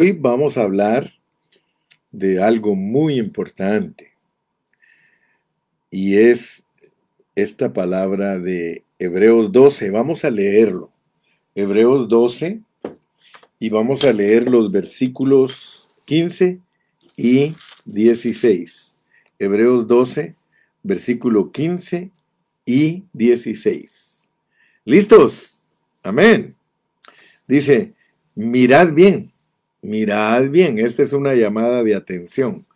Hoy vamos a hablar de algo muy importante y es esta palabra de Hebreos 12. Vamos a leerlo. Hebreos 12 y vamos a leer los versículos 15 y 16. Hebreos 12, versículo 15 y 16. ¿Listos? Amén. Dice, mirad bien Mirad bien, esta es una llamada de atención.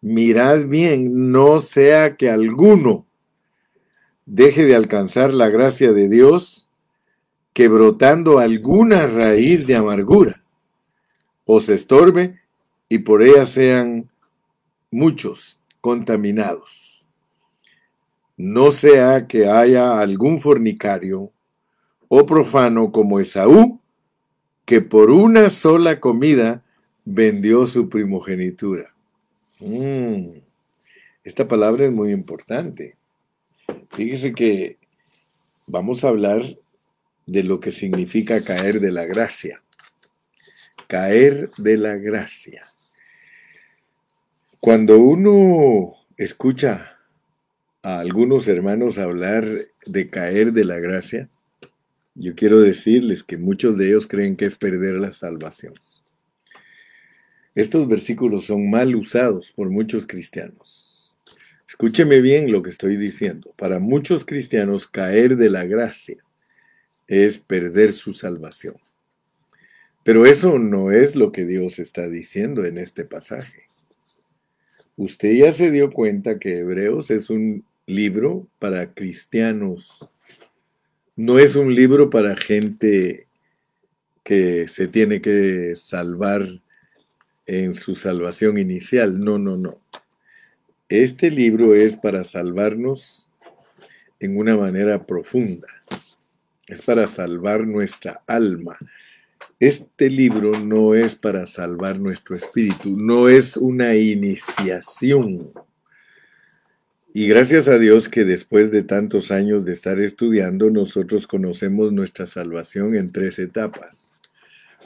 Mirad bien, no sea que alguno deje de alcanzar la gracia de Dios, que brotando alguna raíz de amargura os estorbe y por ella sean muchos contaminados. No sea que haya algún fornicario o profano como Esaú, que por una sola comida vendió su primogenitura. Mm, esta palabra es muy importante. Fíjese que vamos a hablar de lo que significa caer de la gracia. Caer de la gracia. Cuando uno escucha a algunos hermanos hablar de caer de la gracia, yo quiero decirles que muchos de ellos creen que es perder la salvación. Estos versículos son mal usados por muchos cristianos. Escúcheme bien lo que estoy diciendo. Para muchos cristianos caer de la gracia es perder su salvación. Pero eso no es lo que Dios está diciendo en este pasaje. Usted ya se dio cuenta que Hebreos es un libro para cristianos no es un libro para gente que se tiene que salvar en su salvación inicial. No, no, no. Este libro es para salvarnos en una manera profunda. Es para salvar nuestra alma. Este libro no es para salvar nuestro espíritu, no es una iniciación y gracias a Dios que después de tantos años de estar estudiando, nosotros conocemos nuestra salvación en tres etapas.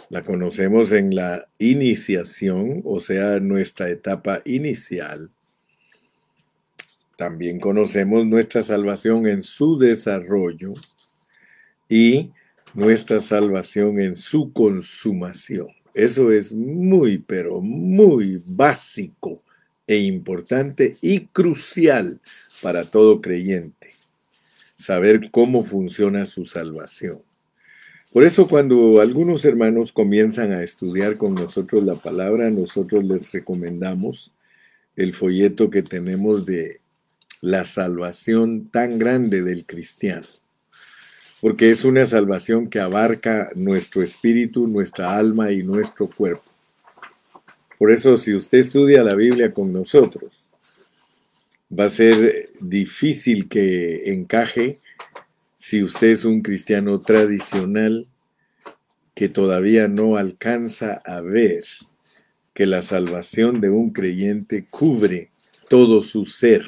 La conocemos en la iniciación, o sea, nuestra etapa inicial. También conocemos nuestra salvación en su desarrollo y nuestra salvación en su consumación. Eso es muy, pero muy básico e importante y crucial para todo creyente, saber cómo funciona su salvación. Por eso cuando algunos hermanos comienzan a estudiar con nosotros la palabra, nosotros les recomendamos el folleto que tenemos de la salvación tan grande del cristiano, porque es una salvación que abarca nuestro espíritu, nuestra alma y nuestro cuerpo. Por eso, si usted estudia la Biblia con nosotros, va a ser difícil que encaje si usted es un cristiano tradicional que todavía no alcanza a ver que la salvación de un creyente cubre todo su ser.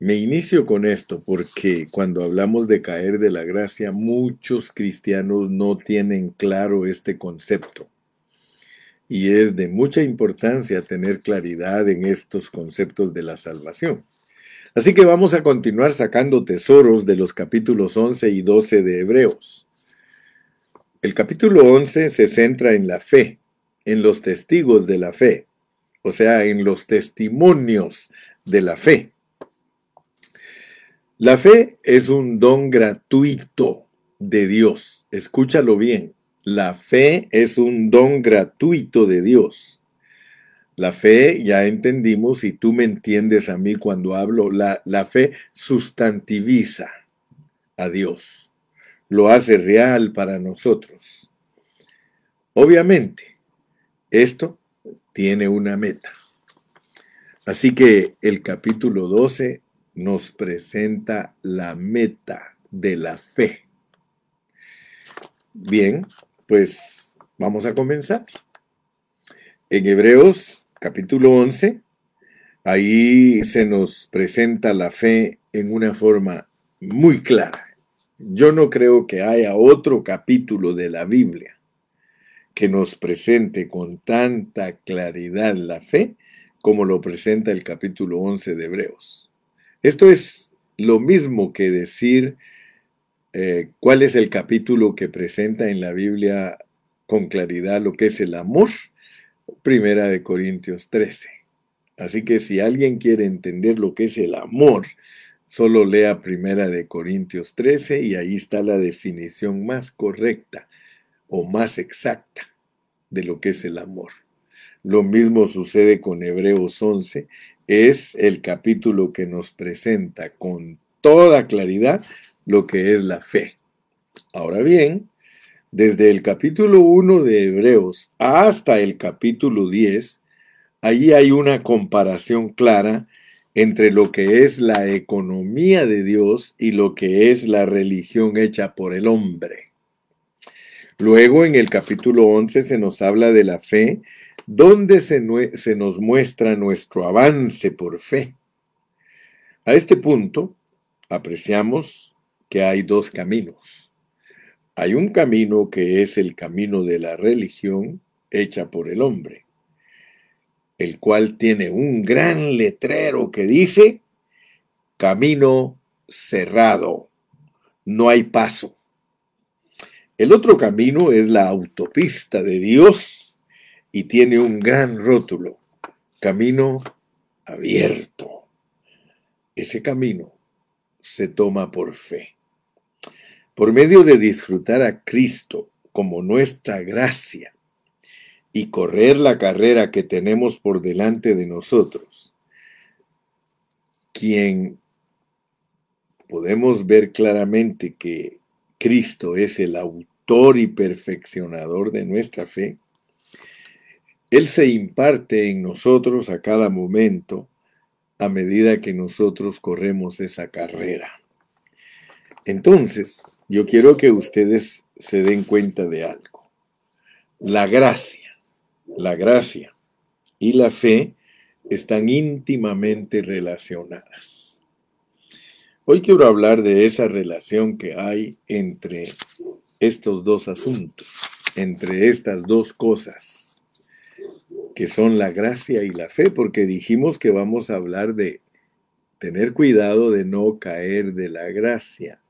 Me inicio con esto porque cuando hablamos de caer de la gracia, muchos cristianos no tienen claro este concepto y es de mucha importancia tener claridad en estos conceptos de la salvación. Así que vamos a continuar sacando tesoros de los capítulos 11 y 12 de Hebreos. El capítulo 11 se centra en la fe, en los testigos de la fe, o sea, en los testimonios de la fe. La fe es un don gratuito de Dios. Escúchalo bien. La fe es un don gratuito de Dios. La fe, ya entendimos, y tú me entiendes a mí cuando hablo, la, la fe sustantiviza a Dios, lo hace real para nosotros. Obviamente, esto tiene una meta. Así que el capítulo 12 nos presenta la meta de la fe. Bien, pues vamos a comenzar. En Hebreos capítulo 11, ahí se nos presenta la fe en una forma muy clara. Yo no creo que haya otro capítulo de la Biblia que nos presente con tanta claridad la fe como lo presenta el capítulo 11 de Hebreos. Esto es lo mismo que decir eh, cuál es el capítulo que presenta en la Biblia con claridad lo que es el amor. Primera de Corintios 13. Así que si alguien quiere entender lo que es el amor, solo lea Primera de Corintios 13 y ahí está la definición más correcta o más exacta de lo que es el amor. Lo mismo sucede con Hebreos 11, es el capítulo que nos presenta con toda claridad lo que es la fe. Ahora bien, desde el capítulo 1 de Hebreos hasta el capítulo 10, allí hay una comparación clara entre lo que es la economía de Dios y lo que es la religión hecha por el hombre. Luego en el capítulo 11 se nos habla de la fe, donde se, se nos muestra nuestro avance por fe. A este punto apreciamos que hay dos caminos. Hay un camino que es el camino de la religión hecha por el hombre, el cual tiene un gran letrero que dice, camino cerrado, no hay paso. El otro camino es la autopista de Dios y tiene un gran rótulo, camino abierto. Ese camino se toma por fe. Por medio de disfrutar a Cristo como nuestra gracia y correr la carrera que tenemos por delante de nosotros, quien podemos ver claramente que Cristo es el autor y perfeccionador de nuestra fe, Él se imparte en nosotros a cada momento a medida que nosotros corremos esa carrera. Entonces, yo quiero que ustedes se den cuenta de algo. La gracia, la gracia y la fe están íntimamente relacionadas. Hoy quiero hablar de esa relación que hay entre estos dos asuntos, entre estas dos cosas, que son la gracia y la fe, porque dijimos que vamos a hablar de tener cuidado de no caer de la gracia.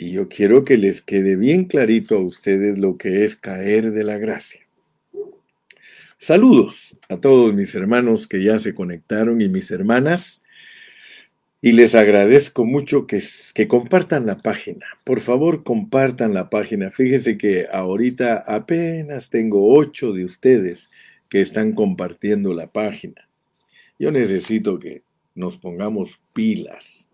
Y yo quiero que les quede bien clarito a ustedes lo que es caer de la gracia. Saludos a todos mis hermanos que ya se conectaron y mis hermanas y les agradezco mucho que, que, compartan la página. Por favor, compartan la página. Fíjense que ahorita apenas tengo ocho de ustedes que están compartiendo la página. Yo necesito que nos pongamos pilas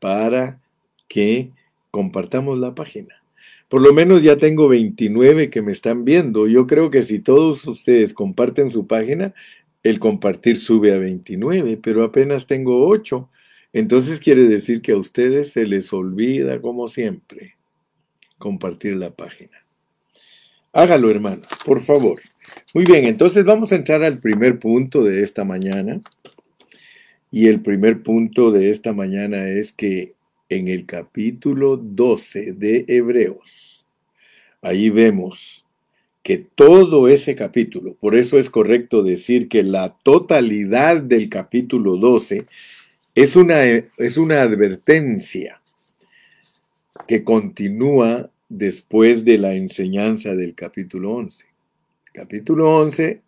para que compartamos la página. Por lo menos ya tengo 29 que me están viendo. Yo creo que si todos ustedes comparten su página, el compartir sube a 29, pero apenas tengo 8. Entonces quiere decir que a ustedes se les olvida, como siempre, compartir la página. Hágalo, hermano, por favor. Muy bien, entonces vamos a entrar al primer punto de esta mañana. Y el primer punto de esta mañana es que en el capítulo 12 de Hebreos, ahí vemos que todo ese capítulo, por eso es correcto decir que la totalidad del capítulo 12 es una, es una advertencia que continúa después de la enseñanza del capítulo 11. Capítulo 11,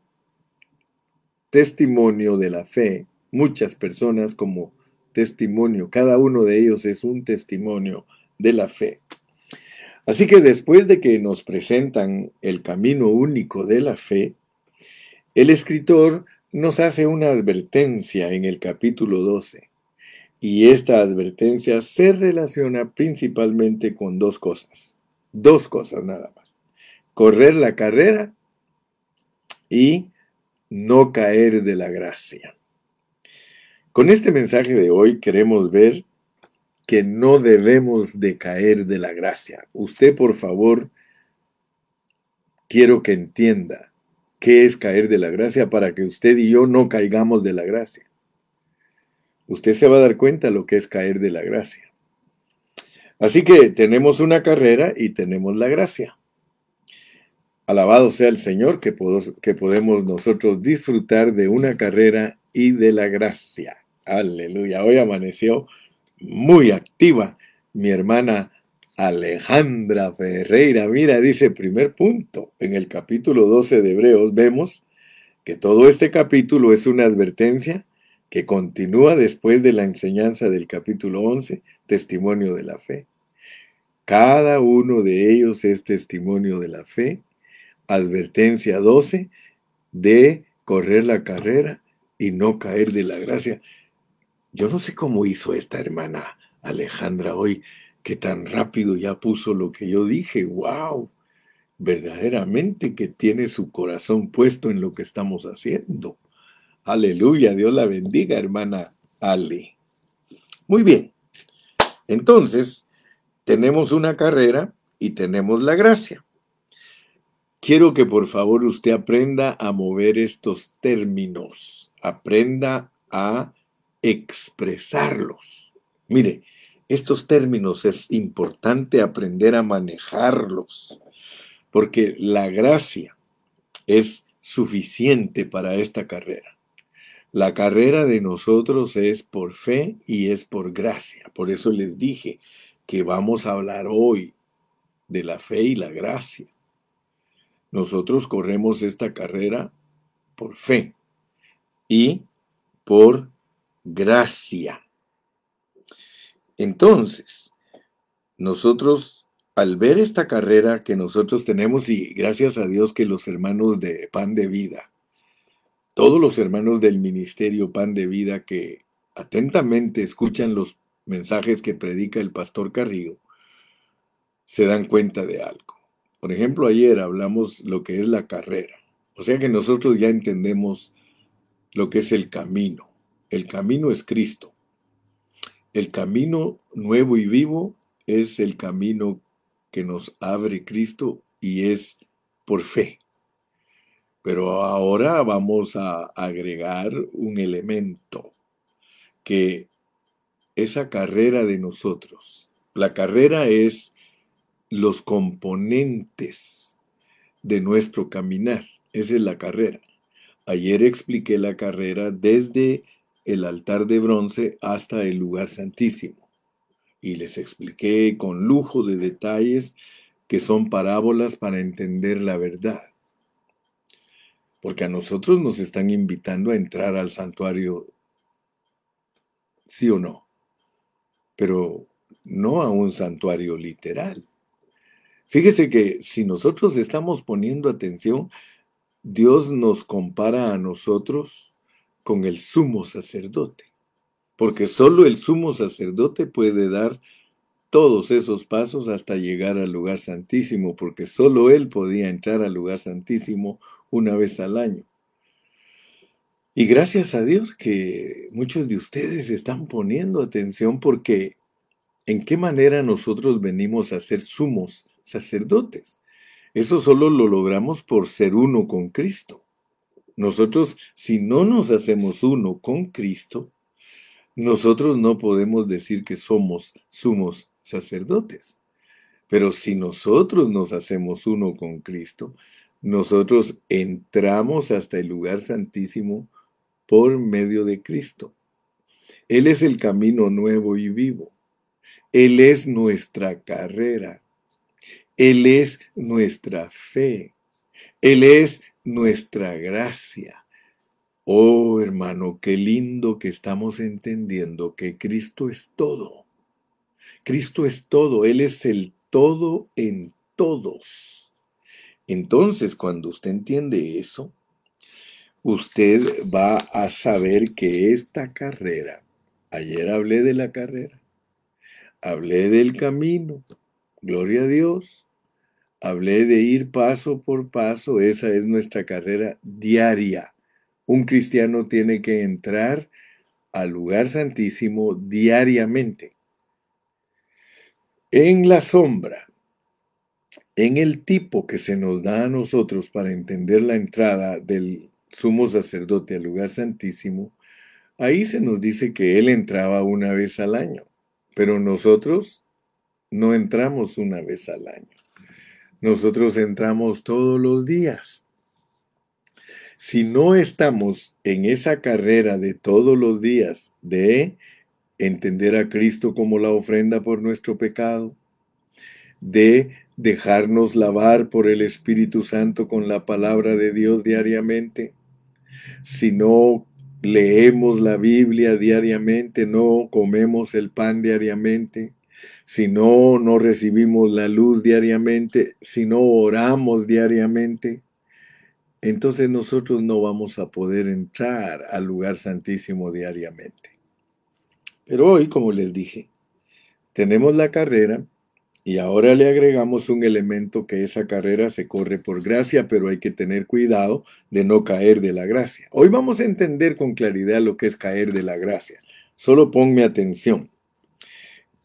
testimonio de la fe. Muchas personas como testimonio, cada uno de ellos es un testimonio de la fe. Así que después de que nos presentan el camino único de la fe, el escritor nos hace una advertencia en el capítulo 12 y esta advertencia se relaciona principalmente con dos cosas. Dos cosas nada más. Correr la carrera y no caer de la gracia. Con este mensaje de hoy queremos ver que no debemos de caer de la gracia. Usted, por favor, quiero que entienda qué es caer de la gracia para que usted y yo no caigamos de la gracia usted se va a dar cuenta lo que es caer de la gracia. Así que tenemos una carrera y tenemos la gracia. Alabado sea el Señor que podemos nosotros disfrutar de una carrera y de la gracia. Aleluya. Hoy amaneció muy activa mi hermana Alejandra Ferreira. Mira, dice primer punto. En el capítulo 12 de Hebreos vemos que todo este capítulo es una advertencia que continúa después de la enseñanza del capítulo 11, testimonio de la fe. Cada uno de ellos es testimonio de la fe. Advertencia 12 de correr la carrera y no caer de la gracia. Yo no sé cómo hizo esta hermana Alejandra hoy, que tan rápido ya puso lo que yo dije. ¡Wow! Verdaderamente que tiene su corazón puesto en lo que estamos haciendo. Aleluya, Dios la bendiga, hermana Ale. Muy bien. Entonces, tenemos una carrera y tenemos la gracia. Quiero que por favor usted aprenda a mover estos términos, aprenda a expresarlos. Mire, estos términos es importante aprender a manejarlos, porque la gracia es suficiente para esta carrera. La carrera de nosotros es por fe y es por gracia. Por eso les dije, que vamos a hablar hoy de la fe y la gracia. Nosotros corremos esta carrera por fe y por gracia. Entonces, nosotros al ver esta carrera que nosotros tenemos y gracias a Dios que los hermanos de Pan de Vida, todos los hermanos del ministerio Pan de Vida que atentamente escuchan los mensajes que predica el pastor Carrillo, se dan cuenta de algo. Por ejemplo, ayer hablamos lo que es la carrera. O sea que nosotros ya entendemos lo que es el camino. El camino es Cristo. El camino nuevo y vivo es el camino que nos abre Cristo y es por fe. Pero ahora vamos a agregar un elemento que esa carrera de nosotros. La carrera es los componentes de nuestro caminar. Esa es la carrera. Ayer expliqué la carrera desde el altar de bronce hasta el lugar santísimo. Y les expliqué con lujo de detalles que son parábolas para entender la verdad. Porque a nosotros nos están invitando a entrar al santuario, sí o no pero no a un santuario literal. Fíjese que si nosotros estamos poniendo atención, Dios nos compara a nosotros con el sumo sacerdote, porque solo el sumo sacerdote puede dar todos esos pasos hasta llegar al lugar santísimo, porque solo él podía entrar al lugar santísimo una vez al año. Y gracias a Dios que muchos de ustedes están poniendo atención porque en qué manera nosotros venimos a ser sumos sacerdotes. Eso solo lo logramos por ser uno con Cristo. Nosotros, si no nos hacemos uno con Cristo, nosotros no podemos decir que somos sumos sacerdotes. Pero si nosotros nos hacemos uno con Cristo, nosotros entramos hasta el lugar santísimo por medio de Cristo. Él es el camino nuevo y vivo. Él es nuestra carrera. Él es nuestra fe. Él es nuestra gracia. Oh hermano, qué lindo que estamos entendiendo que Cristo es todo. Cristo es todo. Él es el todo en todos. Entonces, cuando usted entiende eso, usted va a saber que esta carrera, ayer hablé de la carrera, hablé del camino, gloria a Dios, hablé de ir paso por paso, esa es nuestra carrera diaria. Un cristiano tiene que entrar al lugar santísimo diariamente. En la sombra, en el tipo que se nos da a nosotros para entender la entrada del sumo sacerdote al lugar santísimo, ahí se nos dice que él entraba una vez al año, pero nosotros no entramos una vez al año. Nosotros entramos todos los días. Si no estamos en esa carrera de todos los días de entender a Cristo como la ofrenda por nuestro pecado, de dejarnos lavar por el Espíritu Santo con la palabra de Dios diariamente, si no leemos la Biblia diariamente, no comemos el pan diariamente, si no, no recibimos la luz diariamente, si no oramos diariamente, entonces nosotros no vamos a poder entrar al lugar santísimo diariamente. Pero hoy, como les dije, tenemos la carrera y ahora le agregamos un elemento que esa carrera se corre por gracia, pero hay que tener cuidado de no caer de la gracia. Hoy vamos a entender con claridad lo que es caer de la gracia. Solo ponme atención,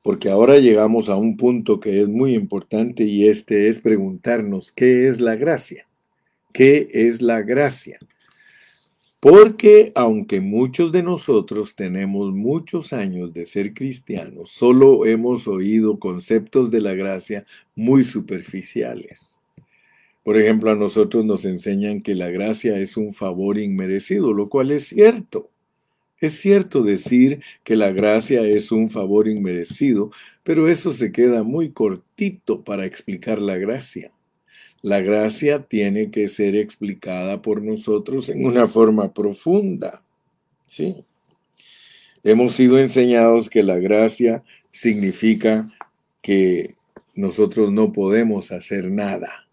porque ahora llegamos a un punto que es muy importante y este es preguntarnos, ¿qué es la gracia? ¿Qué es la gracia? Porque aunque muchos de nosotros tenemos muchos años de ser cristianos, solo hemos oído conceptos de la gracia muy superficiales. Por ejemplo, a nosotros nos enseñan que la gracia es un favor inmerecido, lo cual es cierto. Es cierto decir que la gracia es un favor inmerecido, pero eso se queda muy cortito para explicar la gracia. La gracia tiene que ser explicada por nosotros en una forma profunda. ¿sí? Hemos sido enseñados que la gracia significa que nosotros no podemos hacer nada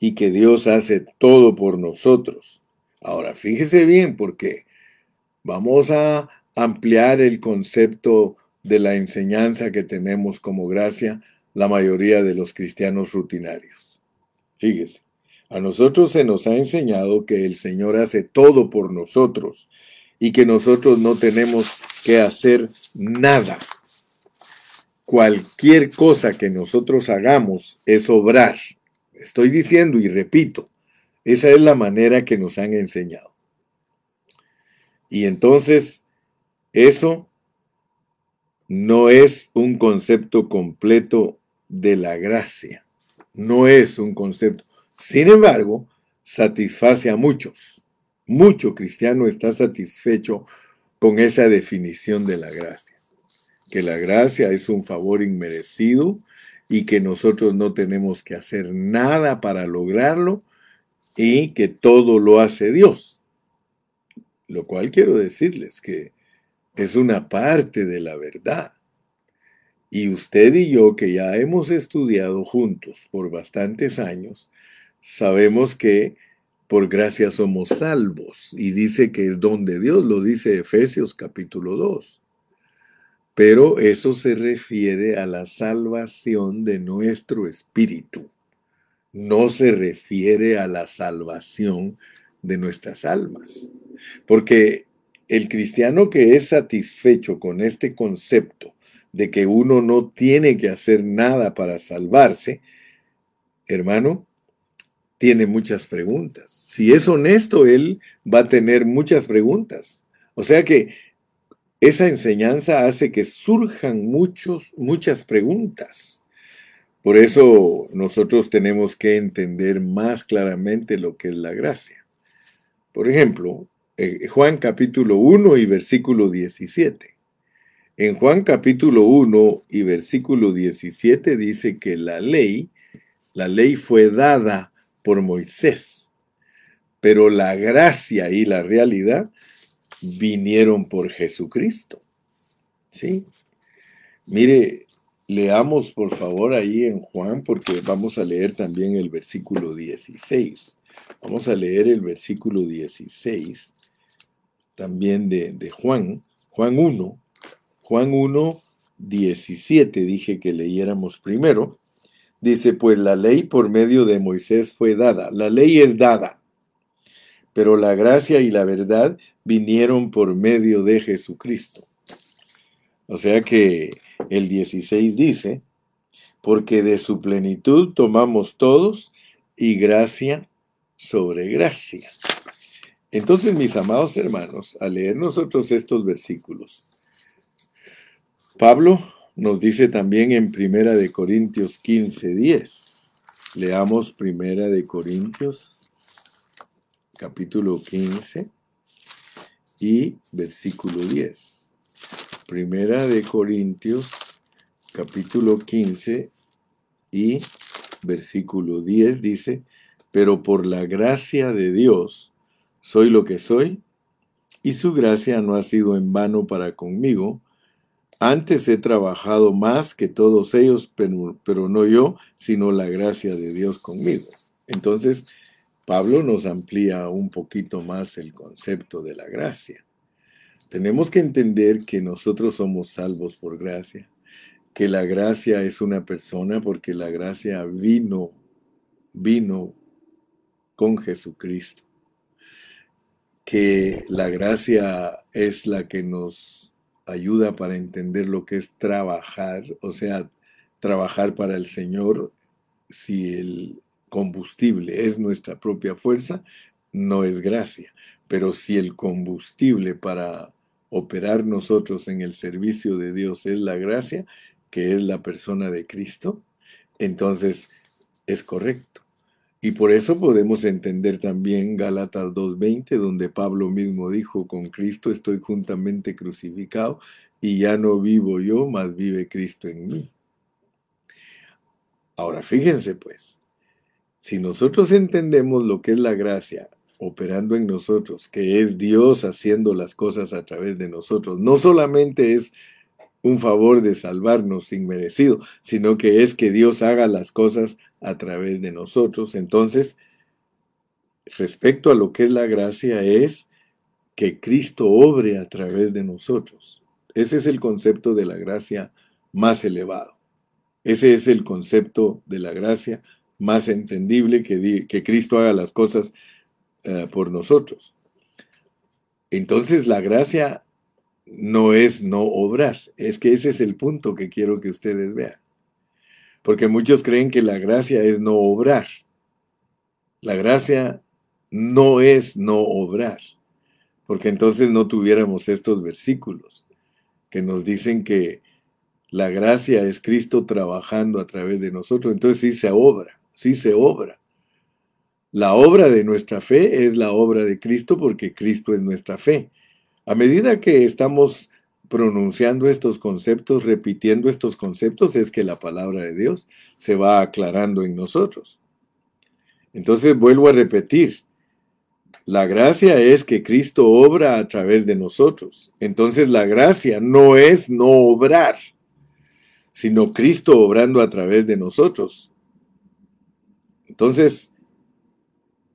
y que Dios hace todo por nosotros. Ahora, fíjese bien porque vamos a ampliar el concepto de la enseñanza que tenemos como gracia la mayoría de los cristianos rutinarios. Fíjese, a nosotros se nos ha enseñado que el Señor hace todo por nosotros y que nosotros no tenemos que hacer nada. Cualquier cosa que nosotros hagamos es obrar. Estoy diciendo y repito, esa es la manera que nos han enseñado. Y entonces, eso no es un concepto completo de la gracia no es un concepto. Sin embargo, satisface a muchos. Mucho cristiano está satisfecho con esa definición de la gracia. Que la gracia es un favor inmerecido y que nosotros no tenemos que hacer nada para lograrlo y que todo lo hace Dios. Lo cual quiero decirles que es una parte de la verdad. Y usted y yo, que ya hemos estudiado juntos por bastantes años, sabemos que por gracia somos salvos. Y dice que es don de Dios, lo dice Efesios capítulo 2. Pero eso se refiere a la salvación de nuestro espíritu. No se refiere a la salvación de nuestras almas. Porque el cristiano que es satisfecho con este concepto de que uno no tiene que hacer nada para salvarse, hermano, tiene muchas preguntas. Si es honesto, él va a tener muchas preguntas. O sea que esa enseñanza hace que surjan muchos, muchas preguntas. Por eso nosotros tenemos que entender más claramente lo que es la gracia. Por ejemplo, eh, Juan capítulo 1 y versículo 17. En Juan capítulo 1 y versículo 17 dice que la ley, la ley fue dada por Moisés, pero la gracia y la realidad vinieron por Jesucristo. ¿Sí? Mire, leamos por favor ahí en Juan porque vamos a leer también el versículo 16. Vamos a leer el versículo 16 también de, Juan, Juan 1, Juan 1, 17 dije que leyéramos primero. Dice, pues la ley por medio de Moisés fue dada. La ley es dada, pero la gracia y la verdad vinieron por medio de Jesucristo. O sea que el 16 dice, porque de su plenitud tomamos todos y gracia sobre gracia. Entonces, mis amados hermanos, al leer nosotros estos versículos, Pablo nos dice también en Primera de Corintios 15, 10. Leamos Primera de Corintios, capítulo 15 y versículo 10. Primera de Corintios, capítulo 15 y versículo 10 dice, pero por la gracia de Dios soy lo que soy, y su gracia no ha sido en vano para conmigo, antes he trabajado más que todos ellos, pero, no yo, sino la gracia de Dios conmigo. Entonces, Pablo nos amplía un poquito más el concepto de la gracia. Tenemos que entender que nosotros somos salvos por gracia, que la gracia es una persona porque la gracia vino, vino con Jesucristo, que la gracia es la que nos ayuda para entender lo que es trabajar, o sea, trabajar para el Señor si el combustible es nuestra propia fuerza, no es gracia. Pero si el combustible para operar nosotros en el servicio de Dios es la gracia, que es la persona de Cristo, entonces es correcto. Y por eso podemos entender también Galatas 2.20, donde Pablo mismo dijo, con Cristo estoy juntamente crucificado y ya no vivo yo, mas vive Cristo en mí. Ahora fíjense pues, si nosotros entendemos lo que es la gracia operando en nosotros, que es Dios haciendo las cosas a través de nosotros, no solamente es un favor de salvarnos sin merecido, sino que es que Dios haga las cosas a través de nosotros. Entonces, respecto a lo que es la gracia, es que Cristo obre a través de nosotros. Ese es el concepto de la gracia más elevado. Ese es el concepto de la gracia más entendible, que, que Cristo haga las cosas eh, por nosotros. Entonces la gracia no es no obrar. Es que ese es el punto que quiero que ustedes vean. Porque muchos creen que la gracia es no obrar. La gracia no es no obrar. Porque entonces no tuviéramos estos versículos que nos dicen que la gracia es Cristo trabajando a través de nosotros. Entonces sí se obra, sí se obra. La obra de nuestra fe es la obra de Cristo porque Cristo es nuestra fe. A medida que estamos pronunciando estos conceptos, repitiendo estos conceptos, es que la palabra de Dios se va aclarando en nosotros. Entonces vuelvo a repetir, la gracia es que Cristo obra a través de nosotros. Entonces la gracia no es no obrar, sino Cristo obrando a través de nosotros. Entonces,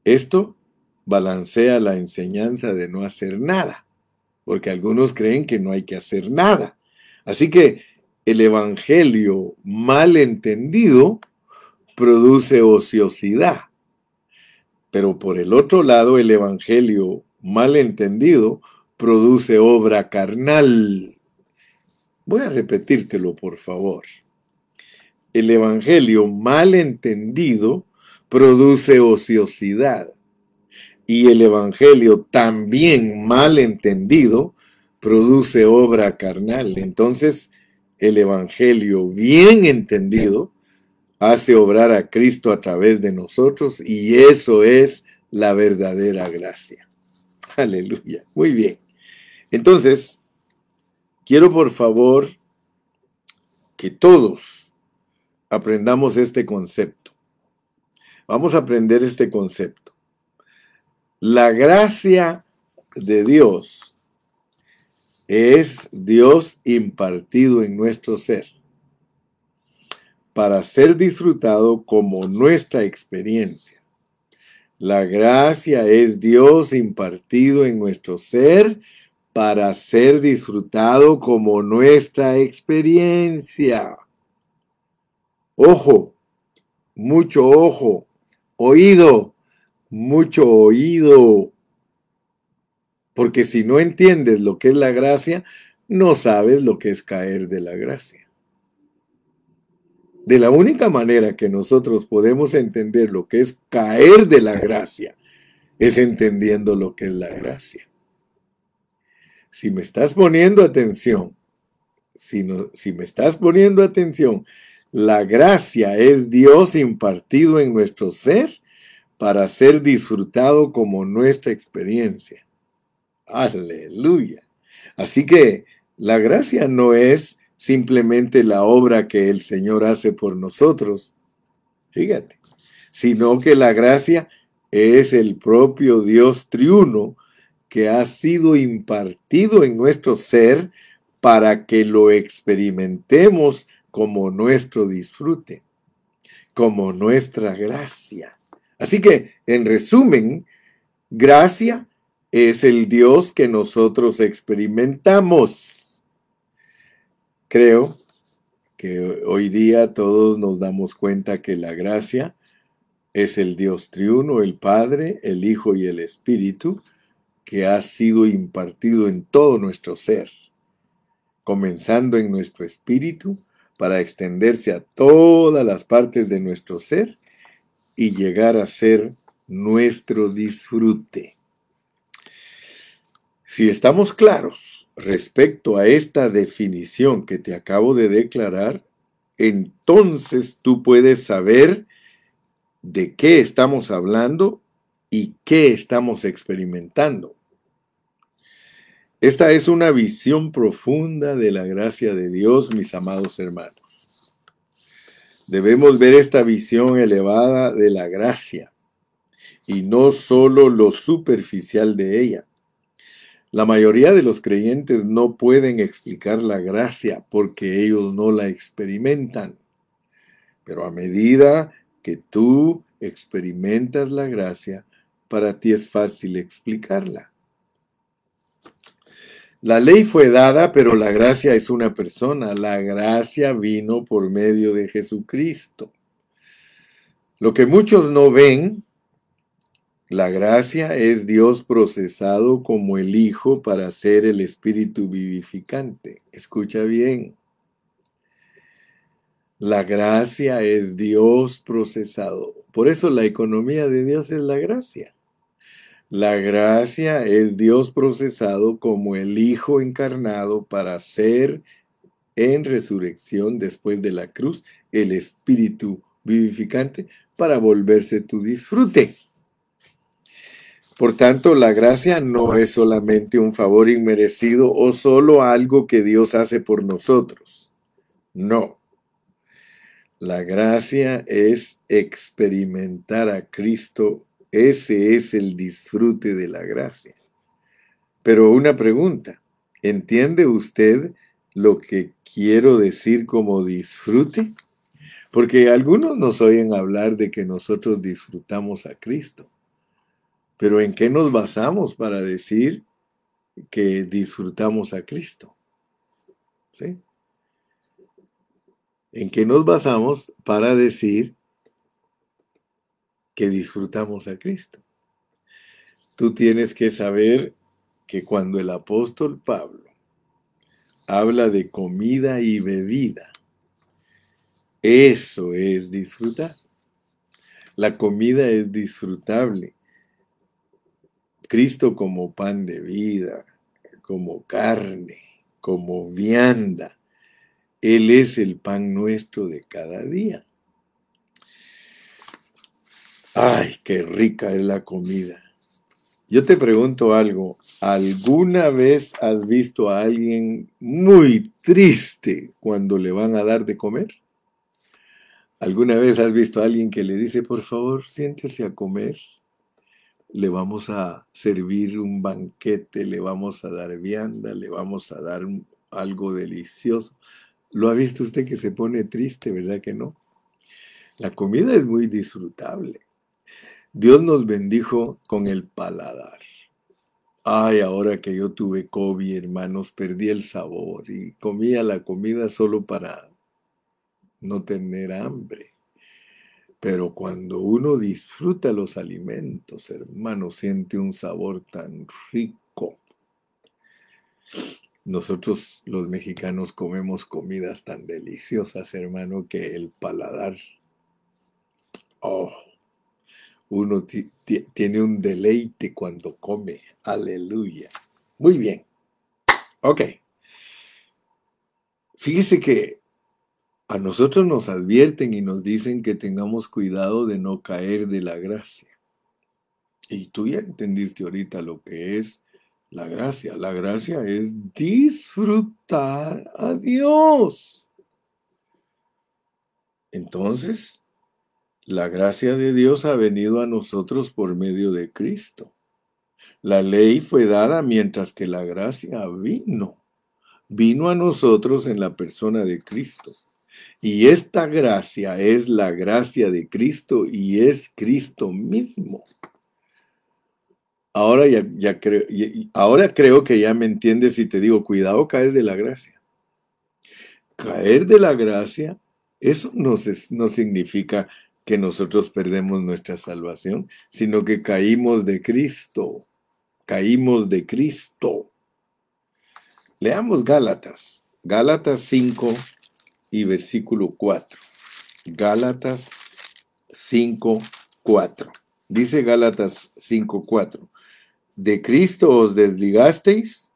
esto balancea la enseñanza de no hacer nada porque algunos creen que no hay que hacer nada. Así que el Evangelio mal entendido produce ociosidad. Pero por el otro lado, el Evangelio mal entendido produce obra carnal. Voy a repetírtelo, por favor. El Evangelio mal entendido produce ociosidad y el Evangelio también mal entendido produce obra carnal. Entonces, el Evangelio bien entendido hace obrar a Cristo a través de nosotros y eso es la verdadera gracia. Aleluya. Muy bien. Entonces, quiero por favor que todos aprendamos este concepto. Vamos a aprender este concepto. La gracia de Dios es Dios impartido en nuestro ser para ser disfrutado como nuestra experiencia. La gracia es Dios impartido en nuestro ser para ser disfrutado como nuestra experiencia. Ojo, mucho ojo, oído, mucho oído. Porque si no entiendes lo que es la gracia, no sabes lo que es caer de la gracia. De la única manera que nosotros podemos entender lo que es caer de la gracia es entendiendo lo que es la gracia. Si me estás poniendo atención, si, si me estás poniendo atención, la gracia es Dios impartido en nuestro ser para ser disfrutado como nuestra experiencia. Aleluya. Así que la gracia no es simplemente la obra que el Señor hace por nosotros, fíjate, sino que la gracia es el propio Dios triuno que ha sido impartido en nuestro ser para que lo experimentemos como nuestro disfrute, como nuestra gracia. Así que, en resumen, gracia es el Dios que nosotros experimentamos. Creo que hoy día todos nos damos cuenta que la gracia es el Dios triuno, el Padre, el Hijo y el Espíritu, que ha sido impartido en todo nuestro ser, comenzando en nuestro espíritu, para extenderse a todas las partes de nuestro ser y llegar a ser nuestro disfrute. Si estamos claros respecto a esta definición que te acabo de declarar, entonces tú puedes saber de qué estamos hablando y qué estamos experimentando. Esta es una visión profunda de la gracia de Dios, mis amados hermanos. Debemos ver esta visión elevada de la gracia y no solo lo superficial de ella. La mayoría de los creyentes no pueden explicar la gracia porque ellos no la experimentan. Pero a medida que tú experimentas la gracia, para ti es fácil explicarla. La ley fue dada, pero la gracia es una persona. La gracia vino por medio de Jesucristo. Lo que muchos no ven, la gracia es Dios procesado como el Hijo para ser el Espíritu vivificante. Escucha bien. La gracia es Dios procesado. Por eso la economía de Dios es la gracia. La gracia es Dios procesado como el Hijo encarnado para ser en resurrección después de la cruz el Espíritu vivificante para volverse tu disfrute. Por tanto, la gracia no es solamente un favor inmerecido o solo algo que Dios hace por nosotros. No. La gracia es experimentar a Cristo ese es el disfrute de la gracia. Pero una pregunta, ¿entiende usted lo que quiero decir como disfrute? Porque algunos nos oyen hablar de que nosotros disfrutamos a Cristo. Pero ¿en qué nos basamos para decir que disfrutamos a Cristo? ¿Sí? ¿En qué nos basamos para decir que disfrutamos a Cristo. Tú tienes que saber que cuando el apóstol Pablo habla de comida y bebida, eso es disfrutar. La comida es disfrutable. Cristo como pan de vida, como carne, como vianda. Él es el pan nuestro de cada día. Ay, qué rica es la comida. Yo te pregunto algo, ¿alguna vez has visto a alguien muy triste cuando le van a dar de comer? ¿Alguna vez has visto a alguien que le dice, por favor, siéntese a comer? Le vamos a servir un banquete, le vamos a dar vianda, le vamos a dar algo delicioso. ¿Lo ha visto usted que se pone triste, verdad que no? La comida es muy disfrutable. Dios nos bendijo con el paladar. Ay, ahora que yo tuve COVID, hermanos, perdí el sabor y comía la comida solo para no tener hambre. Pero cuando uno disfruta los alimentos, hermano, siente un sabor tan rico. Nosotros los mexicanos comemos comidas tan deliciosas, hermano, que el paladar, oh, uno tiene un deleite cuando come. Aleluya. Muy bien. Ok. Fíjese que a nosotros nos advierten y nos dicen que tengamos cuidado de no caer de la gracia. Y tú ya entendiste ahorita lo que es la gracia. La gracia es disfrutar a Dios. Entonces, la gracia de Dios ha venido a nosotros por medio de Cristo. La ley fue dada mientras que la gracia vino. Vino a nosotros en la persona de Cristo. Y esta gracia es la gracia de Cristo y es Cristo mismo. Ahora ya, creo, ahora creo que ya me entiendes si te digo, cuidado caer de la gracia. Caer de la gracia, eso no, no significa que nosotros perdemos nuestra salvación, sino que caímos de Cristo. Caímos de Cristo. Leamos Gálatas. Gálatas 5 y versículo 4. Gálatas 5, 4. Dice Gálatas 5, 4 de Cristo os desligasteis,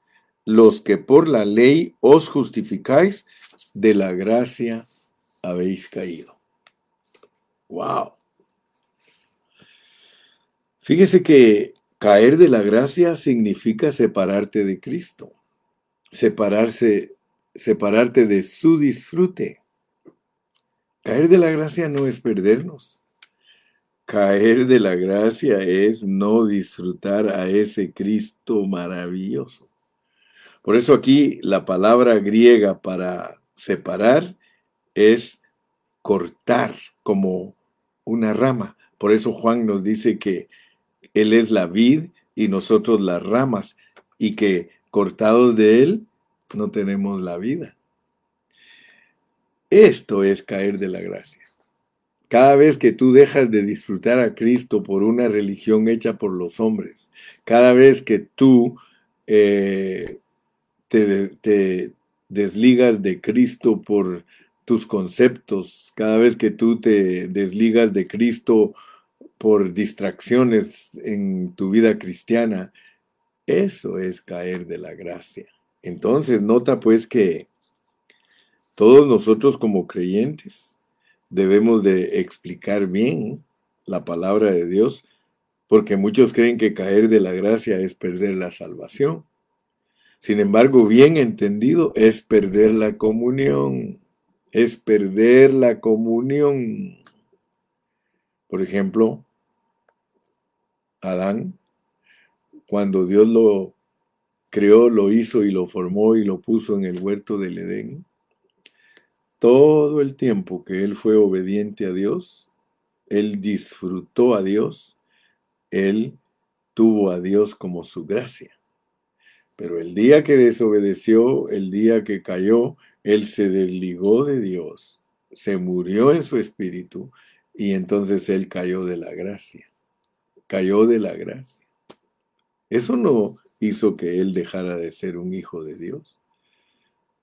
los que por la ley os justificáis, de la gracia habéis caído. ¡Wow! Fíjese que caer de la gracia significa separarte de Cristo, separarse, separarte de su disfrute. Caer de la gracia no es perdernos. Caer de la gracia es no disfrutar a ese Cristo maravilloso. Por eso aquí la palabra griega para separar es cortar como una rama. Por eso Juan nos dice que Él es la vid y nosotros las ramas y que cortados de Él no tenemos la vida. Esto es caer de la gracia. Cada vez que tú dejas de disfrutar a Cristo por una religión hecha por los hombres, cada vez que tú eh, te, te desligas de Cristo por tus conceptos, cada vez que tú te desligas de Cristo por distracciones en tu vida cristiana, eso es caer de la gracia. Entonces, nota pues que todos nosotros como creyentes, debemos de explicar bien la palabra de Dios, porque muchos creen que caer de la gracia es perder la salvación. Sin embargo, bien entendido, es perder la comunión, es perder la comunión. Por ejemplo, Adán, cuando Dios lo creó, lo hizo y lo formó y lo puso en el huerto del Edén, todo el tiempo que él fue obediente a Dios, él disfrutó a Dios, él tuvo a Dios como su gracia. Pero el día que desobedeció, el día que cayó, él se desligó de Dios, se murió en su espíritu y entonces él cayó de la gracia. Cayó de la gracia. Eso no hizo que él dejara de ser un hijo de Dios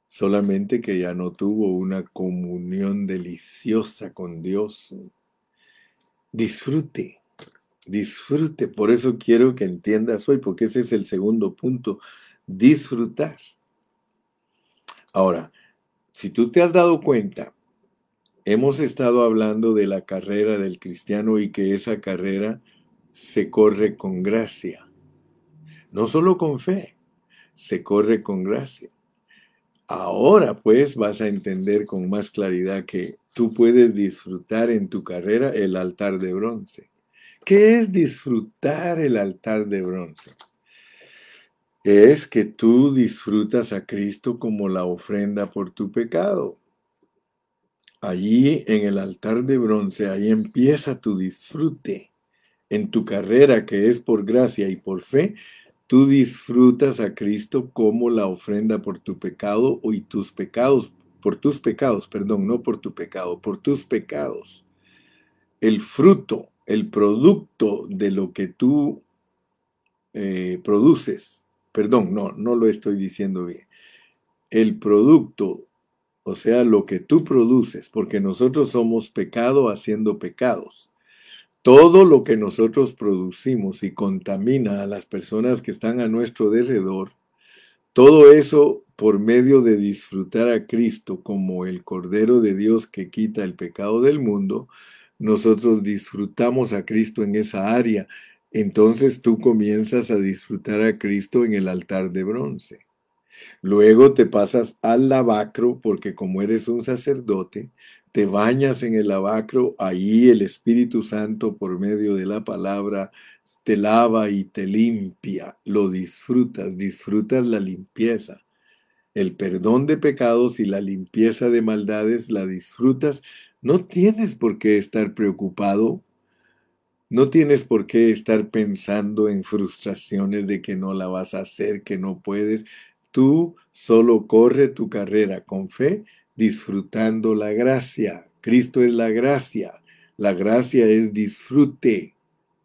solamente que ya no tuvo una comunión deliciosa con Dios. Disfrute, disfrute. Por eso quiero que entiendas hoy, porque ese es el segundo punto, disfrutar. Ahora, si tú te has dado cuenta, hemos estado hablando de la carrera del cristiano y que esa carrera se corre con gracia. No solo con fe, se corre con gracia. Ahora pues vas a entender con más claridad que tú puedes disfrutar en tu carrera el altar de bronce. ¿Qué es disfrutar el altar de bronce? Es que tú disfrutas a Cristo como la ofrenda por tu pecado. Allí en el altar de bronce, ahí empieza tu disfrute. En tu carrera que es por gracia y por fe, Tú disfrutas a Cristo como la ofrenda por tu pecado y tus pecados, por tus pecados, perdón, no por tu pecado, por tus pecados. El fruto, el producto de lo que tú eh, produces, perdón, no, no lo estoy diciendo bien. El producto, o sea, lo que tú produces, porque nosotros somos pecado haciendo pecados todo lo que nosotros producimos y contamina a las personas que están a nuestro derredor, todo eso por medio de disfrutar a Cristo como el Cordero de Dios que quita el pecado del mundo, nosotros disfrutamos a Cristo en esa área. Entonces tú comienzas a disfrutar a Cristo en el altar de bronce. Luego te pasas al lavacro porque como eres un sacerdote, te bañas en el lavacro, ahí el Espíritu Santo por medio de la palabra te lava y te limpia, lo disfrutas, disfrutas la limpieza. El perdón de pecados y la limpieza de maldades la disfrutas. No tienes por qué estar preocupado, no tienes por qué estar pensando en frustraciones de que no la vas a hacer, que no puedes. Tú solo corre tu carrera con fe, disfrutando la gracia. Cristo es la gracia. La gracia es disfrute.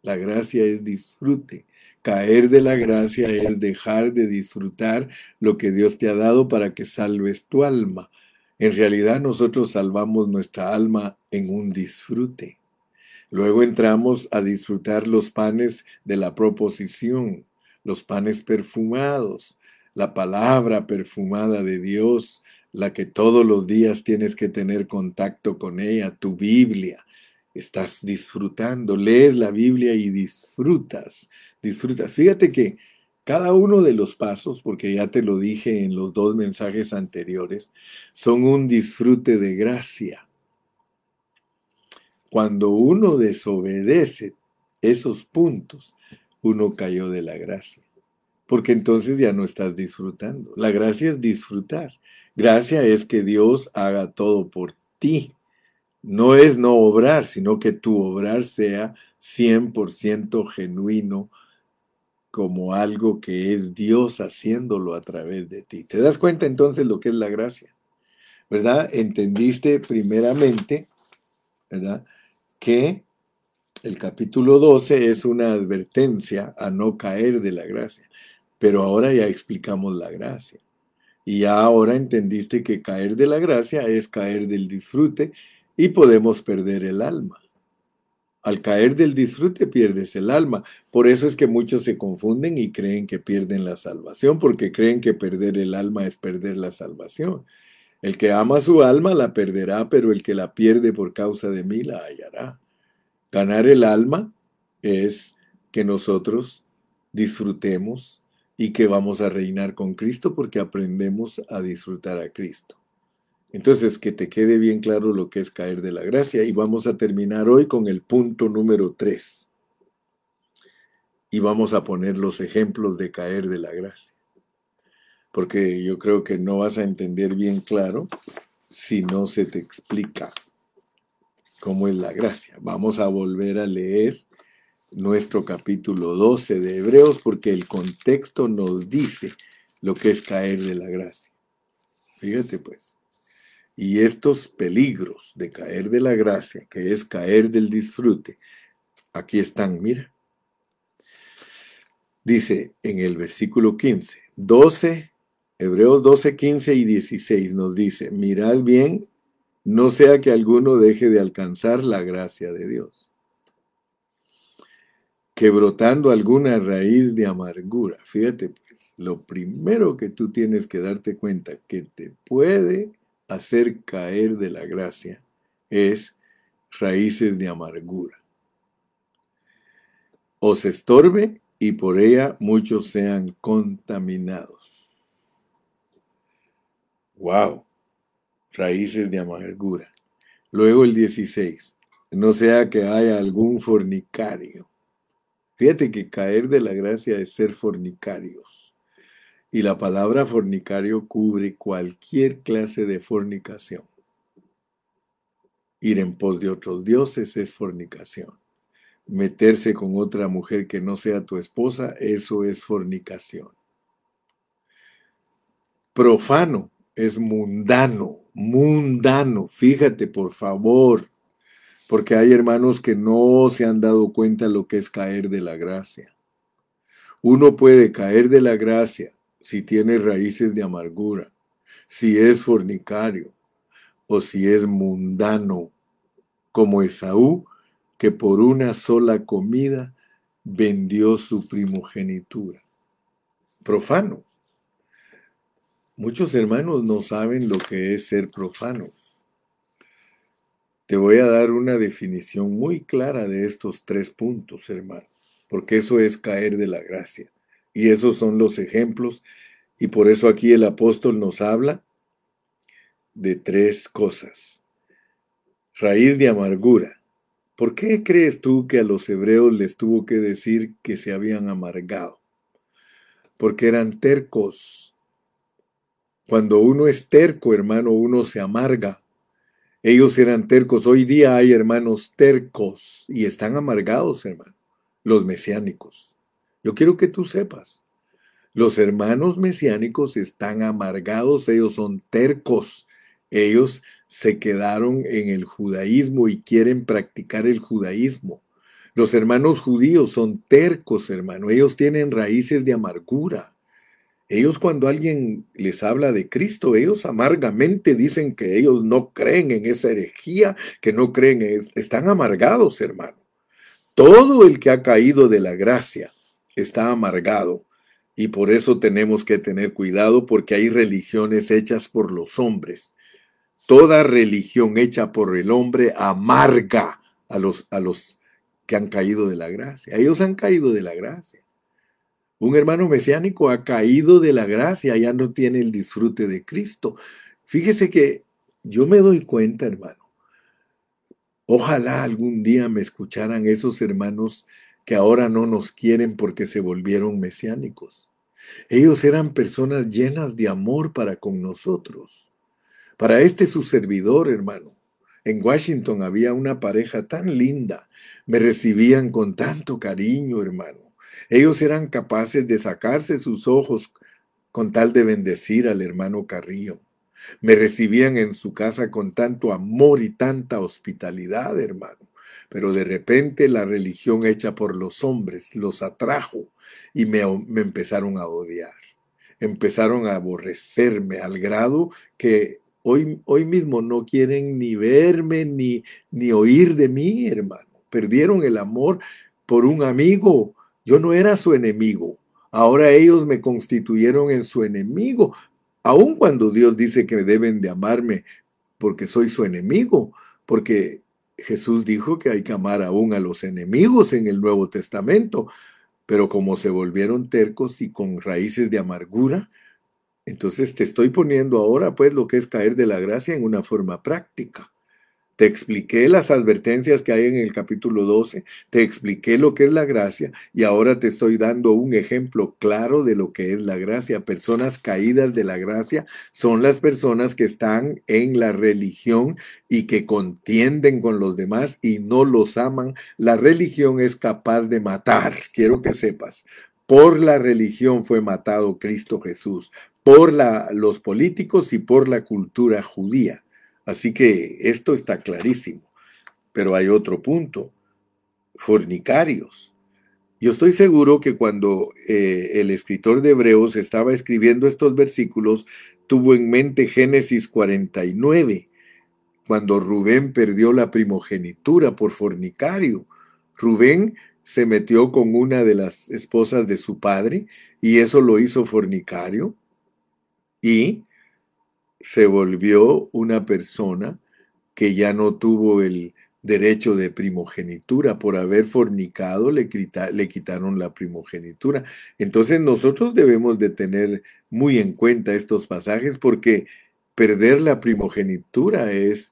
La gracia es disfrute. Caer de la gracia es dejar de disfrutar lo que Dios te ha dado para que salves tu alma. En realidad nosotros salvamos nuestra alma en un disfrute. Luego entramos a disfrutar los panes de la proposición, los panes perfumados, la palabra perfumada de Dios, la que todos los días tienes que tener contacto con ella, tu Biblia. Estás disfrutando, lees la Biblia y disfrutas, disfrutas. Fíjate que cada uno de los pasos, porque ya te lo dije en los dos mensajes anteriores, son un disfrute de gracia. Cuando uno desobedece esos puntos, uno cayó de la gracia porque entonces ya no estás disfrutando. La gracia es disfrutar. Gracia es que Dios haga todo por ti. No es no obrar, sino que tu obrar sea 100% genuino como algo que es Dios haciéndolo a través de ti. ¿Te das cuenta entonces lo que es la gracia? ¿Verdad? Entendiste primeramente, ¿verdad? Que el capítulo 12 es una advertencia a no caer de la gracia. Pero ahora ya explicamos la gracia. Y ya ahora entendiste que caer de la gracia es caer del disfrute y podemos perder el alma. Al caer del disfrute pierdes el alma. Por eso es que muchos se confunden y creen que pierden la salvación, porque creen que perder el alma es perder la salvación. El que ama su alma la perderá, pero el que la pierde por causa de mí la hallará. Ganar el alma es que nosotros disfrutemos y que vamos a reinar con Cristo porque aprendemos a disfrutar a Cristo. Entonces, que te quede bien claro lo que es caer de la gracia y vamos a terminar hoy con el punto número 3. Y vamos a poner los ejemplos de caer de la gracia. Porque yo creo que no vas a entender bien claro si no se te explica cómo es la gracia. Vamos a volver a leer nuestro capítulo 12 de Hebreos porque el contexto nos dice lo que es caer de la gracia. Fíjate pues. Y estos peligros de caer de la gracia, que es caer del disfrute, aquí están, mira. Dice en el versículo 15, 12, Hebreos 12, 15 y 16 nos dice, mirad bien, no sea que alguno deje de alcanzar la gracia de Dios que brotando alguna raíz de amargura. Fíjate, pues, lo primero que tú tienes que darte cuenta que te puede hacer caer de la gracia es raíces de amargura. Os estorbe y por ella muchos sean contaminados. ¡Wow! Raíces de amargura. Luego el 16. No sea que haya algún fornicario Fíjate que caer de la gracia es ser fornicarios. Y la palabra fornicario cubre cualquier clase de fornicación. Ir en pos de otros dioses es fornicación. Meterse con otra mujer que no sea tu esposa, eso es fornicación. Profano es mundano, mundano. Fíjate, por favor, porque hay hermanos que no se han dado cuenta lo que es caer de la gracia. Uno puede caer de la gracia si tiene raíces de amargura, si es fornicario o si es mundano, como Esaú, que por una sola comida vendió su primogenitura. Profano. Muchos hermanos no saben lo que es ser profanos. Te voy a dar una definición muy clara de estos tres puntos, hermano, porque eso es caer de la gracia. Y esos son los ejemplos. Y por eso aquí el apóstol nos habla de tres cosas. Raíz de amargura. ¿Por qué crees tú que a los hebreos les tuvo que decir que se habían amargado? Porque eran tercos. Cuando uno es terco, hermano, uno se amarga. Ellos eran tercos. Hoy día hay hermanos tercos y están amargados, hermano, los mesiánicos. Yo quiero que tú sepas, los hermanos mesiánicos están amargados, ellos son tercos, ellos se quedaron en el judaísmo y quieren practicar el judaísmo. Los hermanos judíos son tercos, hermano, ellos tienen raíces de amargura. Ellos cuando alguien les habla de Cristo, ellos amargamente dicen que ellos no creen en esa herejía, que no creen, están amargados, hermano. Todo el que ha caído de la gracia está amargado y por eso tenemos que tener cuidado porque hay religiones hechas por los hombres. Toda religión hecha por el hombre amarga a los, a los que han caído de la gracia. Ellos han caído de la gracia. Un hermano mesiánico ha caído de la gracia, ya no tiene el disfrute de Cristo. Fíjese que yo me doy cuenta, hermano. Ojalá algún día me escucharan esos hermanos que ahora no nos quieren porque se volvieron mesiánicos. Ellos eran personas llenas de amor para con nosotros. Para este su servidor, hermano. En Washington había una pareja tan linda. Me recibían con tanto cariño, hermano. Ellos eran capaces de sacarse sus ojos con tal de bendecir al hermano Carrillo. Me recibían en su casa con tanto amor y tanta hospitalidad, hermano. Pero de repente la religión hecha por los hombres los atrajo y me, empezaron a odiar. Empezaron a aborrecerme al grado que hoy, hoy mismo no quieren ni verme ni, ni oír de mí, hermano. Perdieron el amor por un amigo. Yo no era su enemigo. Ahora ellos me constituyeron en su enemigo, aun cuando Dios dice que deben de amarme porque soy su enemigo, porque Jesús dijo que hay que amar aún a los enemigos en el Nuevo Testamento, pero como se volvieron tercos y con raíces de amargura, entonces te estoy poniendo ahora pues lo que es caer de la gracia en una forma práctica. Te expliqué las advertencias que hay en el capítulo 12, te expliqué lo que es la gracia y ahora te estoy dando un ejemplo claro de lo que es la gracia. Personas caídas de la gracia son las personas que están en la religión y que contienden con los demás y no los aman. La religión es capaz de matar, quiero que sepas. Por la religión fue matado Cristo Jesús, por la, los políticos y por la cultura judía. Así que esto está clarísimo. Pero hay otro punto, fornicarios. Yo estoy seguro que cuando eh, el escritor de Hebreos estaba escribiendo estos versículos, tuvo en mente Génesis 49, cuando Rubén perdió la primogenitura por fornicario. Rubén se metió con una de las esposas de su padre y eso lo hizo fornicario. Y se volvió una persona que ya no tuvo el derecho de primogenitura. Por haber fornicado le, quitaron la primogenitura. Entonces nosotros debemos de tener muy en cuenta estos pasajes porque perder la primogenitura es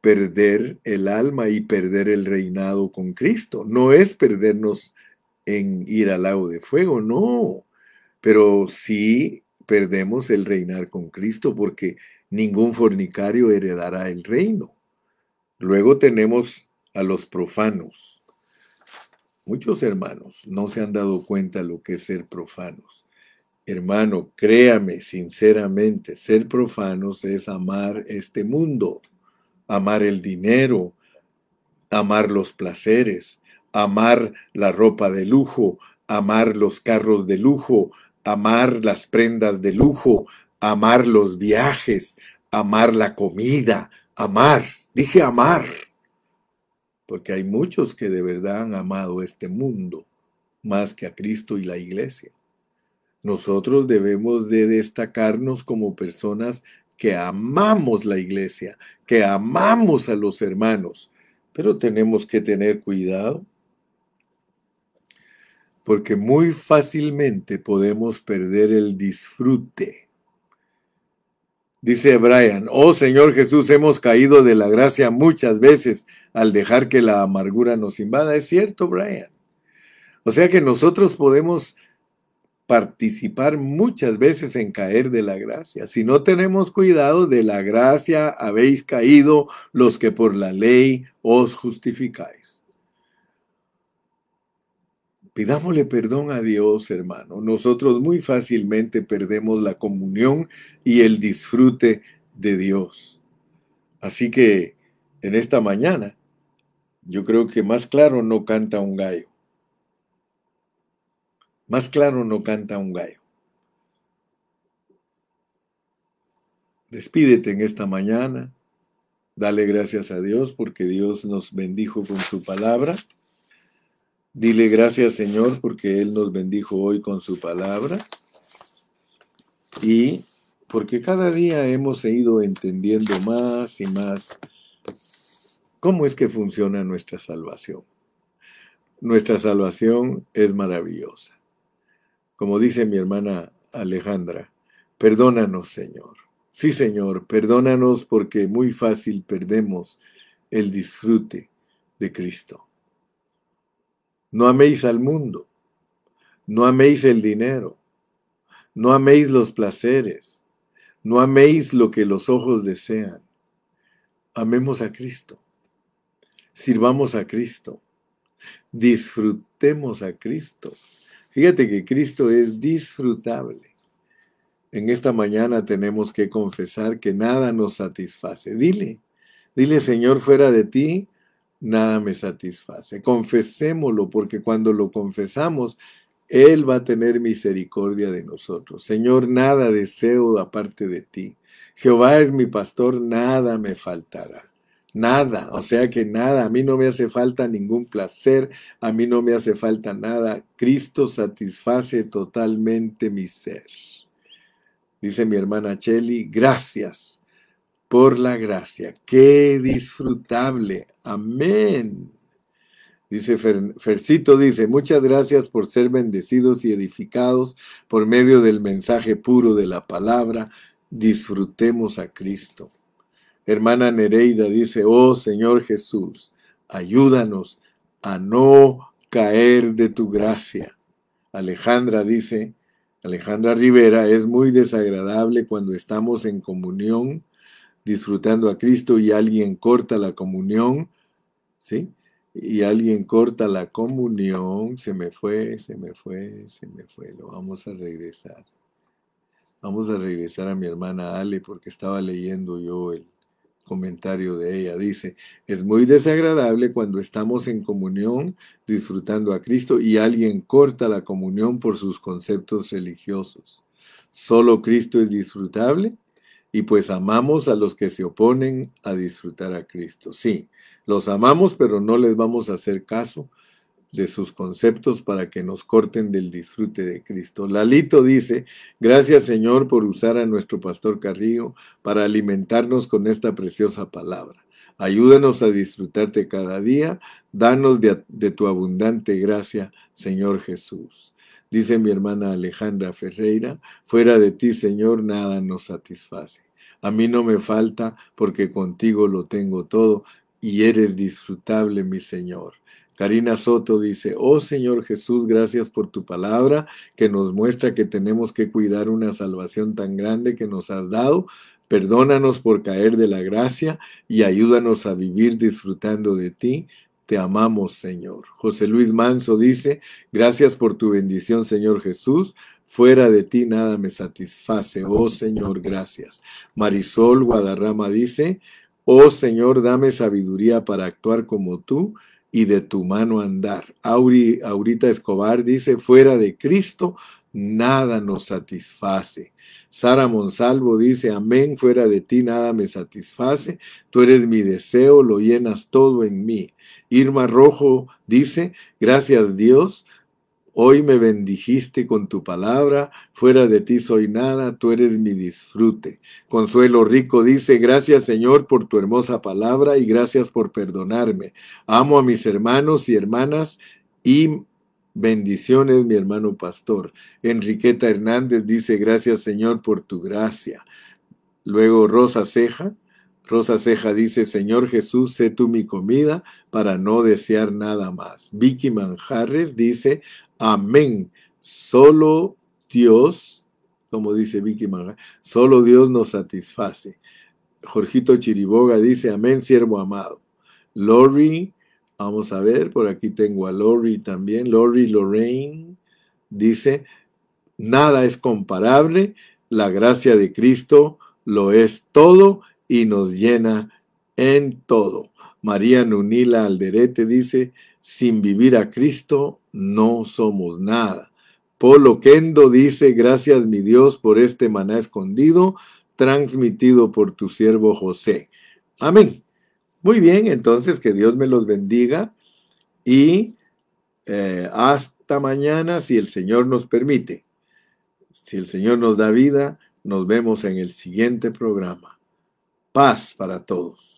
perder el alma y perder el reinado con Cristo. No es perdernos en ir al lago de fuego, no. Pero sí perdemos el reinar con Cristo porque ningún fornicario heredará el reino. Luego tenemos a los profanos. Muchos hermanos no se han dado cuenta lo que es ser profanos. Hermano, créame sinceramente, ser profanos es amar este mundo, amar el dinero, amar los placeres, amar la ropa de lujo, amar los carros de lujo, amar las prendas de lujo, amar los viajes, amar la comida, amar, dije amar, porque hay muchos que de verdad han amado este mundo más que a Cristo y la iglesia. Nosotros debemos de destacarnos como personas que amamos la iglesia, que amamos a los hermanos, pero tenemos que tener cuidado porque muy fácilmente podemos perder el disfrute. Dice Brian, oh Señor Jesús, hemos caído de la gracia muchas veces al dejar que la amargura nos invada. Es cierto, Brian. O sea que nosotros podemos participar muchas veces en caer de la gracia. Si no tenemos cuidado de la gracia, habéis caído los que por la ley os justificáis. Pidámosle perdón a Dios, hermano. Nosotros muy fácilmente perdemos la comunión y el disfrute de Dios. Así que en esta mañana, yo creo que más claro no canta un gallo. Más claro no canta un gallo. Despídete en esta mañana. Dale gracias a Dios porque Dios nos bendijo con su palabra. Dile gracias Señor porque Él nos bendijo hoy con su palabra. Y porque cada día hemos ido entendiendo más y más cómo es que funciona nuestra salvación. Nuestra salvación es maravillosa. Como dice mi hermana Alejandra, perdónanos, Señor. Sí, Señor, perdónanos porque muy fácil perdemos el disfrute de Cristo. No améis al mundo, no améis el dinero, no améis los placeres, no améis lo que los ojos desean. Amemos a Cristo, sirvamos a Cristo, disfrutemos a Cristo Fíjate que Cristo es disfrutable. En esta mañana tenemos que confesar que nada nos satisface. Dile, dile Señor, fuera de ti, nada me satisface. Confesémoslo porque cuando lo confesamos, Él va a tener misericordia de nosotros. Señor, nada deseo aparte de ti. Jehová es mi pastor, nada me faltará. Nada, o sea que nada, a mí no me hace falta ningún placer, a mí no me hace falta nada. Cristo satisface totalmente mi ser. Dice mi hermana Cheli, gracias por la gracia. Qué disfrutable. Amén. Dice Fercito, dice, muchas gracias por ser bendecidos y edificados por medio del mensaje puro de la palabra. Disfrutemos a Cristo. Hermana Nereida dice, oh Señor Jesús, ayúdanos a no caer de tu gracia. Alejandra dice, Alejandra Rivera, es muy desagradable cuando estamos en comunión, disfrutando a Cristo y alguien corta la comunión, ¿sí? Y alguien corta la comunión, se me fue, se me fue, se me fue, lo vamos a regresar. Vamos a regresar a mi hermana Ale porque estaba leyendo yo el, comentario de ella. Dice, es muy desagradable cuando estamos en comunión disfrutando a Cristo y alguien corta la comunión por sus conceptos religiosos. Solo Cristo es disfrutable y pues amamos a los que se oponen a disfrutar a Cristo. Sí, los amamos, pero no les vamos a hacer caso de sus conceptos para que nos corten del disfrute de Cristo. Lalito dice, gracias Señor por usar a nuestro pastor Carrillo para alimentarnos con esta preciosa palabra. Ayúdanos a disfrutarte cada día, danos de, de tu abundante gracia, Señor Jesús. Dice mi hermana Alejandra Ferreira, fuera de ti, Señor, nada nos satisface. A mí no me falta porque contigo lo tengo todo y eres disfrutable, mi Señor. Karina Soto dice, oh Señor Jesús, gracias por tu palabra que nos muestra que tenemos que cuidar una salvación tan grande que nos has dado. Perdónanos por caer de la gracia y ayúdanos a vivir disfrutando de ti. Te amamos, Señor. José Luis Manso dice, gracias por tu bendición, Señor Jesús. Fuera de ti nada me satisface. Oh Señor, gracias. Marisol Guadarrama dice, oh Señor, dame sabiduría para actuar como tú y de tu mano andar. Auri, Aurita Escobar dice, fuera de Cristo nada nos satisface. Sara Monsalvo dice, amén, fuera de ti nada me satisface, tú eres mi deseo, lo llenas todo en mí. Irma Rojo dice, gracias Dios, Hoy me bendijiste con tu palabra, fuera de ti soy nada, tú eres mi disfrute. Consuelo Rico dice, gracias Señor por tu hermosa palabra y gracias por perdonarme. Amo a mis hermanos y hermanas y bendiciones, mi hermano pastor. Enriqueta Hernández dice, gracias Señor por tu gracia. Luego Rosa Ceja, Rosa Ceja dice, Señor Jesús, sé tú mi comida para no desear nada más. Vicky Manjarres dice, amén. Solo Dios, como dice Vicky Manjarres, solo Dios nos satisface. Jorgito Chiriboga dice, amén, siervo amado. Lori, vamos a ver, por aquí tengo a Lori también. Lori Lorraine dice, nada es comparable, la gracia de Cristo lo es todo y nos llena en todo. María Nunila Alderete dice, sin vivir a Cristo no somos nada. Polo Kendo dice, gracias mi Dios por este maná escondido, transmitido por tu siervo José. Amén. Muy bien, entonces que Dios me los bendiga y eh, hasta mañana si el Señor nos permite. Si el Señor nos da vida, nos vemos en el siguiente programa. Paz para todos.